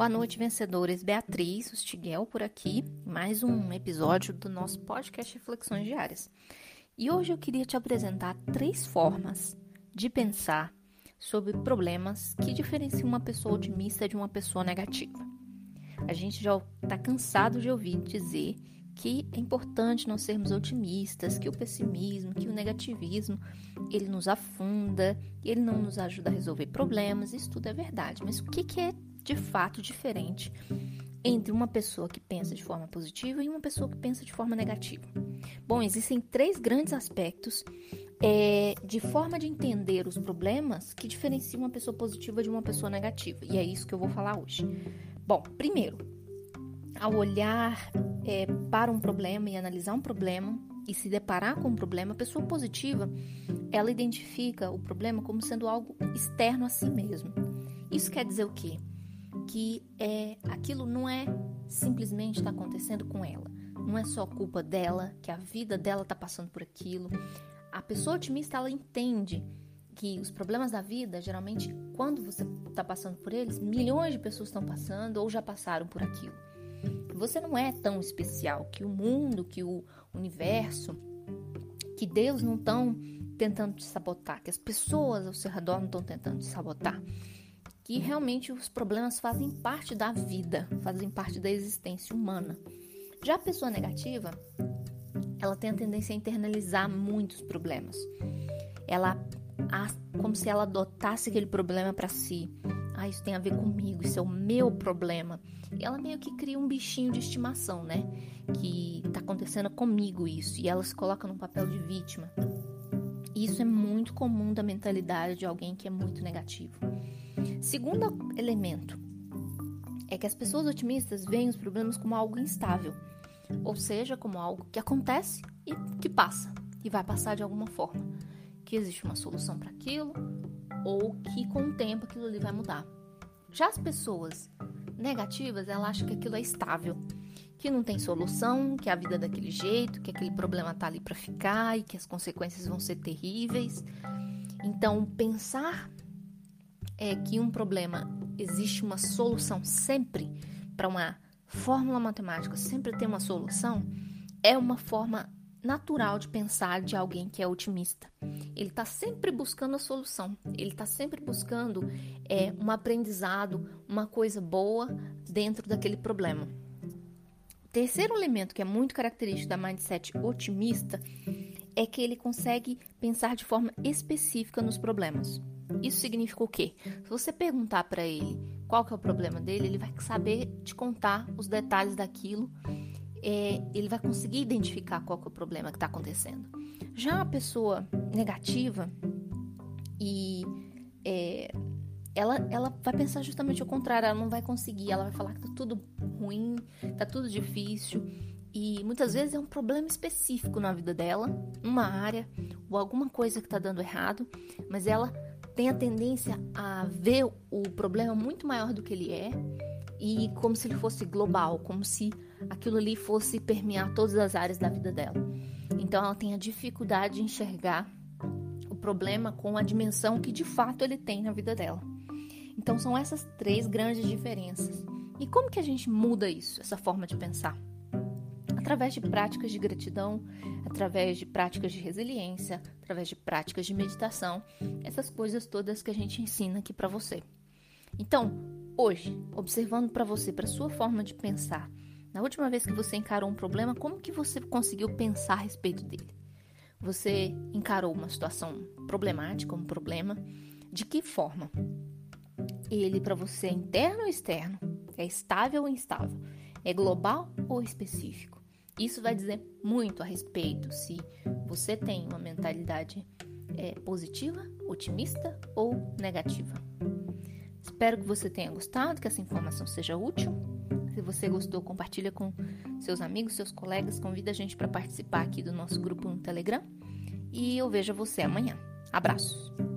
Boa noite, vencedores. Beatriz Ostiguel por aqui, mais um episódio do nosso podcast Reflexões Diárias. E hoje eu queria te apresentar três formas de pensar sobre problemas que diferenciam uma pessoa otimista de uma pessoa negativa. A gente já está cansado de ouvir dizer que é importante nós sermos otimistas, que o pessimismo, que o negativismo, ele nos afunda, ele não nos ajuda a resolver problemas, isso tudo é verdade. Mas o que, que é de fato diferente entre uma pessoa que pensa de forma positiva e uma pessoa que pensa de forma negativa? Bom, existem três grandes aspectos é, de forma de entender os problemas que diferenciam uma pessoa positiva de uma pessoa negativa. E é isso que eu vou falar hoje. Bom, primeiro, ao olhar é, para um problema e analisar um problema e se deparar com um problema, a pessoa positiva, ela identifica o problema como sendo algo externo a si mesmo. Isso quer dizer o quê? Que é, aquilo não é simplesmente está acontecendo com ela. Não é só culpa dela, que a vida dela está passando por aquilo. A pessoa otimista, ela entende que os problemas da vida, geralmente, quando você está passando por eles, milhões de pessoas estão passando ou já passaram por aquilo. Você não é tão especial que o mundo, que o universo, que Deus não estão tentando te sabotar, que as pessoas ao seu redor não estão tentando te sabotar. Que realmente os problemas fazem parte da vida, fazem parte da existência humana. Já a pessoa negativa, ela tem a tendência a internalizar muitos problemas. Ela, como se ela adotasse aquele problema para si ah, isso tem a ver comigo, isso é o meu problema. E ela meio que cria um bichinho de estimação, né? Que tá acontecendo comigo isso. E ela se coloca num papel de vítima. Isso é muito comum da mentalidade de alguém que é muito negativo. Segundo elemento é que as pessoas otimistas veem os problemas como algo instável, ou seja, como algo que acontece e que passa e vai passar de alguma forma, que existe uma solução para aquilo ou que com o tempo aquilo ali vai mudar. Já as pessoas negativas, elas acham que aquilo é estável, que não tem solução, que a vida é daquele jeito, que aquele problema tá ali para ficar e que as consequências vão ser terríveis. Então, pensar é que um problema existe uma solução sempre para uma fórmula matemática, sempre tem uma solução, é uma forma natural de pensar de alguém que é otimista. Ele está sempre buscando a solução, ele está sempre buscando é, um aprendizado, uma coisa boa dentro daquele problema. Terceiro elemento que é muito característico da mindset otimista é que ele consegue pensar de forma específica nos problemas. Isso significa o quê? Se você perguntar para ele qual que é o problema dele, ele vai saber te contar os detalhes daquilo é, ele vai conseguir identificar qual é o problema que está acontecendo. Já a pessoa negativa e é, ela, ela vai pensar justamente o contrário, ela não vai conseguir, ela vai falar que tá tudo ruim, tá tudo difícil. E muitas vezes é um problema específico na vida dela, uma área ou alguma coisa que está dando errado, mas ela tem a tendência a ver o problema muito maior do que ele é e como se ele fosse global, como se aquilo ali fosse permear todas as áreas da vida dela. Então ela tem a dificuldade de enxergar o problema com a dimensão que de fato ele tem na vida dela. Então são essas três grandes diferenças. E como que a gente muda isso, essa forma de pensar? Através de práticas de gratidão, através de práticas de resiliência, através de práticas de meditação, essas coisas todas que a gente ensina aqui para você. Então, Hoje, observando para você, para sua forma de pensar, na última vez que você encarou um problema, como que você conseguiu pensar a respeito dele? Você encarou uma situação problemática, um problema? De que forma? Ele para você é interno ou externo? É estável ou instável? É global ou específico? Isso vai dizer muito a respeito se você tem uma mentalidade é, positiva, otimista ou negativa. Espero que você tenha gostado, que essa informação seja útil. Se você gostou, compartilha com seus amigos, seus colegas, convida a gente para participar aqui do nosso grupo no Telegram. E eu vejo você amanhã. Abraços!